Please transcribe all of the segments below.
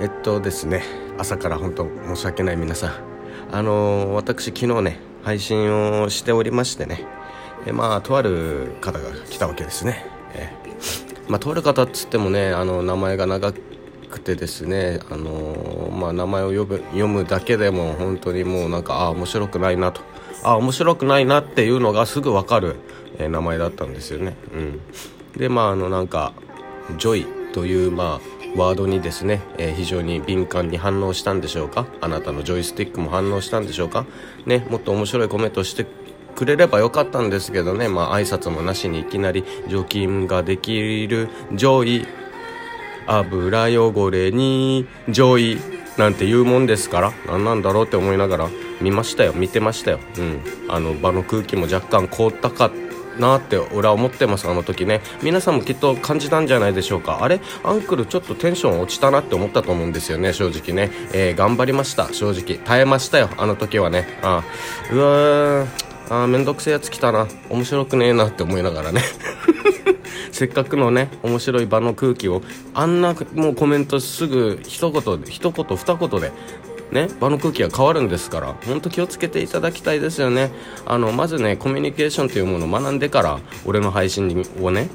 えっとですね朝から本当申し訳ない皆さん。あのー、私昨日ね配信をしておりましてねえまあとある方が来たわけですね。えまあとある方っつってもねあの名前が長くてですねあのー、まあ名前を呼ぶ読むだけでも本当にもうなんかああ面白くないなと。ああ面白くないなっていうのがすぐ分かる、えー、名前だったんですよね。うん。でまああのなんかジョイというまあワードにですね、えー、非常に敏感に反応したんでしょうか？あなたのジョイスティックも反応したんでしょうか？ねもっと面白いコメントしてくれればよかったんですけどね。まあ挨拶もなしにいきなり除菌ができるジョイ。油汚れにジョイ。なんて言うもんですから。何なんだろうって思いながら見ましたよ。見てましたよ。うん。あの場の空気も若干凍ったかなって俺は思ってますあの時ね。皆さんもきっと感じたんじゃないでしょうか。あれ？アンクルちょっとテンション落ちたなって思ったと思うんですよね正直ね、えー、頑張りました。正直。耐えましたよあの時はね。あうわー。あめんどくせえやつ来たな。面白くねえなって思いながらね。せっかくのね面白い場の空気をあんなもうコメントすぐ一言で一言二言でね、場の空気が変わるんですから本当気をつけていただきたいですよねあのまずねコミュニケーションというものを学んでから俺の配信をね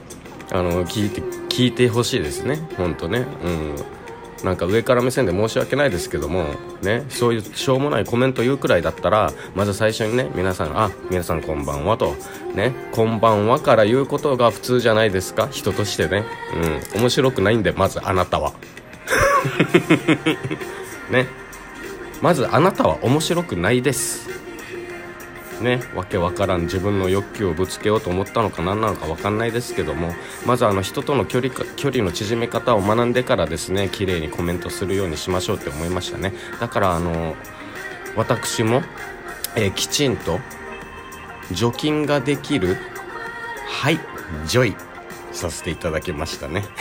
あの聞いて聞いてほしいですね本当ねうんなんか上から目線で申し訳ないですけども、ね、そういうしょうもないコメント言うくらいだったら、まず最初にね、皆さん、あ、皆さんこんばんはと、ね、こんばんはから言うことが普通じゃないですか、人としてね。うん、面白くないんで、まずあなたは。ね。まずあなたは面白くないです。ねわけわからん。自分の欲求をぶつけようと思ったのか何なのか分かんないですけども。まずあの人との距離か距離の縮め方を学んでからですね綺麗にコメントするようにしましょうって思いましたね。だからあの私も、えー、きちんと除菌ができるはいジョイさせていただきましたね。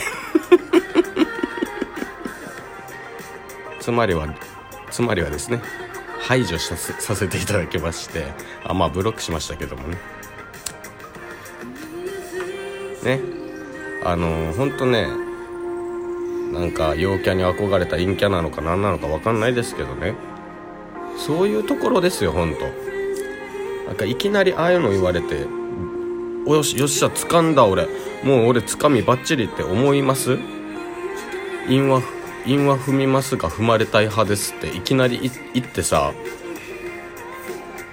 つまりはつまりはですね排除させさせていただきましてあまあブロックしましたけどもね。ね。あの本当ねなんか陽キャに憧れた陰キャなのか何なのか分かんないですけどね。そういうところですよ本当。なんかいきなりああいうの言われておよしよっしゃ掴んだ俺。もう俺掴みバッチリって思います？韻は。韻は踏みますが踏まれたい派ですっていきなり言ってさ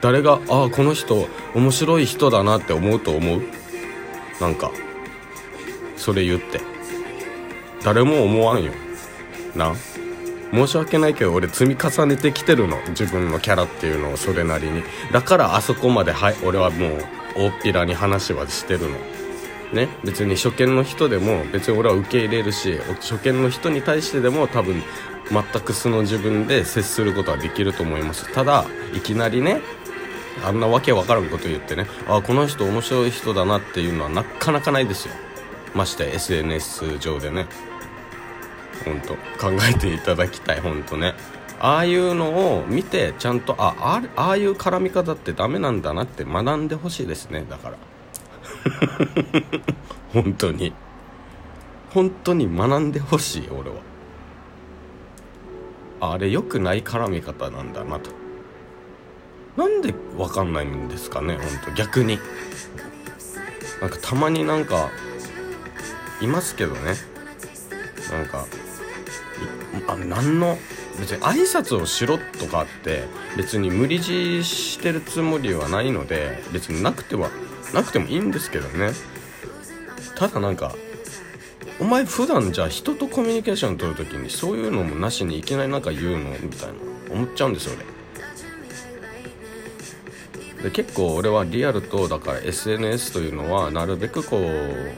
誰がああこの人面白い人だなって思うと思う？なんかそれ言って。誰も思わんよ。な？申し訳ないけど俺積み重ねてきてるの。自分のキャラっていうのをそれなりに。だからあそこまではい俺はもう大っぴらに話はしてるの。ね別に初見の人でも別に俺は受け入れるし初見の人に対してでも多分全く素の自分で接することはできると思います。ただいきなりねあんなわけわからんこと言ってねあこの人面白い人だなっていうのはなかなかないですよ。まして SNS 上でね。本当考えていただきたい本当ね。ああいうのを見てちゃんとあああいう絡み方ってダメなんだなって学んでほしいですねだから。本当に。本当に学んでほしい俺は。あれ良くない絡み方なんだなと。なんで分かんないんですかね本当。逆に。なんかたまになんかいますけどね。なんかあ何の別に挨拶をしろとかって別に無理強いしてるつもりはないので別になくてはなくてもいいんですけどね。ただなんかお前普段じゃあ人とコミュニケーション取るときにそういうのもなしにいきなりなんか言うのみたいな思っちゃうんですよ俺。で結構俺はリアルとだから SNS というのはなるべくこう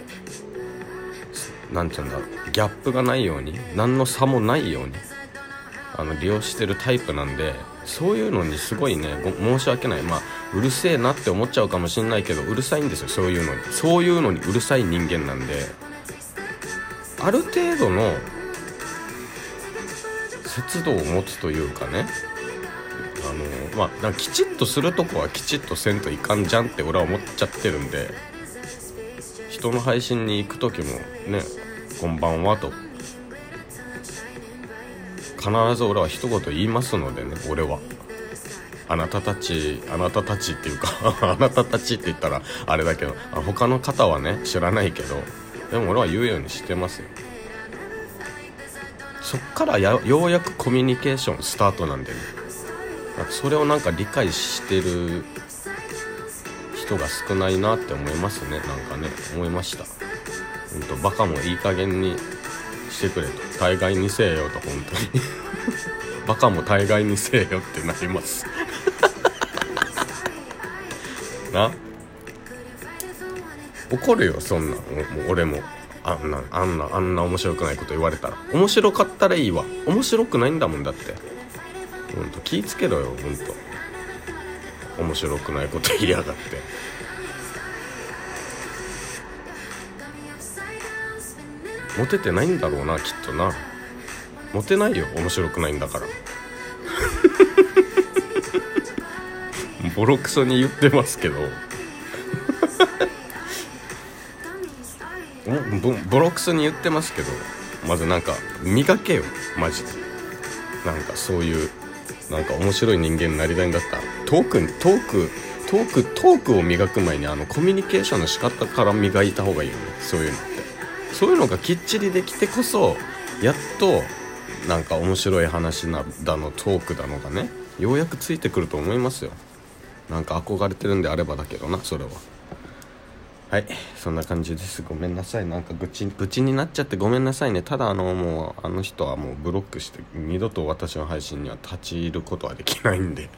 何て言うんだろうギャップがないように何の差もないようにあの利用してるタイプなんでそういうのにすごいね申し訳ない。まあうるせえなって思っちゃうかもしんないけどうるさいんですよそういうのに。そういうのにうるさい人間なんで。ある程度の節度を持つというかね。あのまあきちっとするとこはきちっとせんといかんじゃんって俺は思っちゃってるんで。人の配信に行く時もね「こんばんは」と。必ず俺は一言言いますのでね俺は。あなたたちあなたたちっていうか あなたたちって言ったらあれだけど他の方はね知らないけどでも俺は言うようにしてますよ。そっからようやくコミュニケーションスタートなんでね。それをなんか理解してる人が少ないなって思いますね。なんかね思いました。ほんとバカもいい加減にしてくれと。大概にせえよと本当に。バカも大概にせえよってなります。な？怒るよそんなもう俺も。あんなあんなあんな面白くないこと言われたら。面白かったらいいわ。面白くないんだもんだって。ほんと気ぃつけろよほんと。面白くないこと言いやがって。モテてないんだろうなきっとな。モテないよ。面白くないんだから。ボロクソに言ってますけど。ボボロクソに言ってますけど。まずなんか磨けよ。マジで。なんかそういうなんか面白い人間になりたいんだったら。トークトークトークトークを磨く前にあのコミュニケーションの仕方から磨いた方がいいよね。そういうのって。そういうのがきっちりできてこそやっとなんか面白い話なだのトークだのがねようやくついてくると思いますよ。なんか憧れてるんであればだけどなそれは。はいそんな感じです。ごめんなさい。なんか愚痴愚痴になっちゃってごめんなさいね。ただあのもうあの人はもうブロックして二度と私の配信には立ち入ることはできないんで。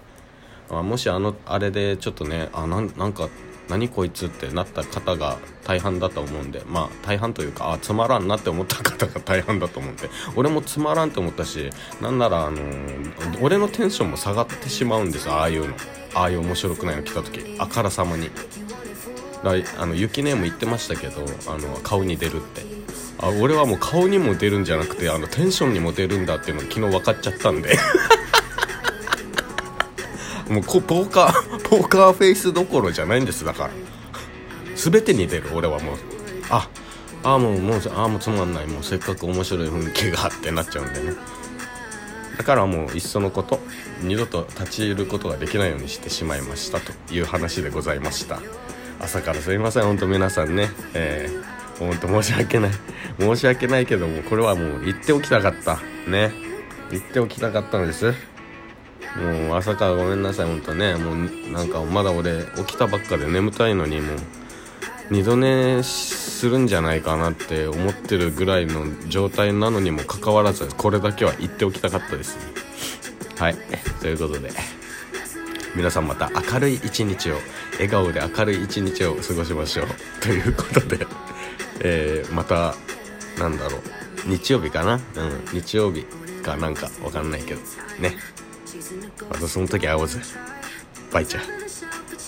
あもしあのあれでちょっとねあなんなんか何こいつってなった方が大半だと思うんでまあ大半というかあつまらんなって思った方が大半だと思うんで俺もつまらんって思ったしなんならあのー、俺のテンションも下がってしまうんですああいうの。ああいう面白くないの来た時。あからさまに。だあのゆきねも言ってましたけどあの顔に出るって。あ俺はもう顔にも出るんじゃなくてあのテンションにも出るんだっていうの昨日分かっちゃったんで。もうこポーカーポーカーフェイスどころじゃないんですだから。全てに出る俺はもう。ああもうもうああもうつまんない。もうせっかく面白い雰囲気があってなっちゃうんでね。だからもういっそのこと二度と立ち入ることができないようにしてしまいましたという話でございました。朝からすいません。本当皆さんね。えー、本当申し訳ない。申し訳ないけどもこれはもう言っておきたかった。ね。言っておきたかったのです。もう朝からごめんなさい本当ね。もうなんかまだ俺起きたばっかで眠たいのにもう。二度寝するんじゃないかなって思ってるぐらいの状態なのにもかかわらずこれだけは言っておきたかったです。ねはい。ということで皆さんまた明るい一日を笑顔で明るい一日を過ごしましょう。ということで、えー、またなんだろう。日曜日かな？うん。日曜日かなんかわかんないけど。ね。agus únta gehasa. Baite.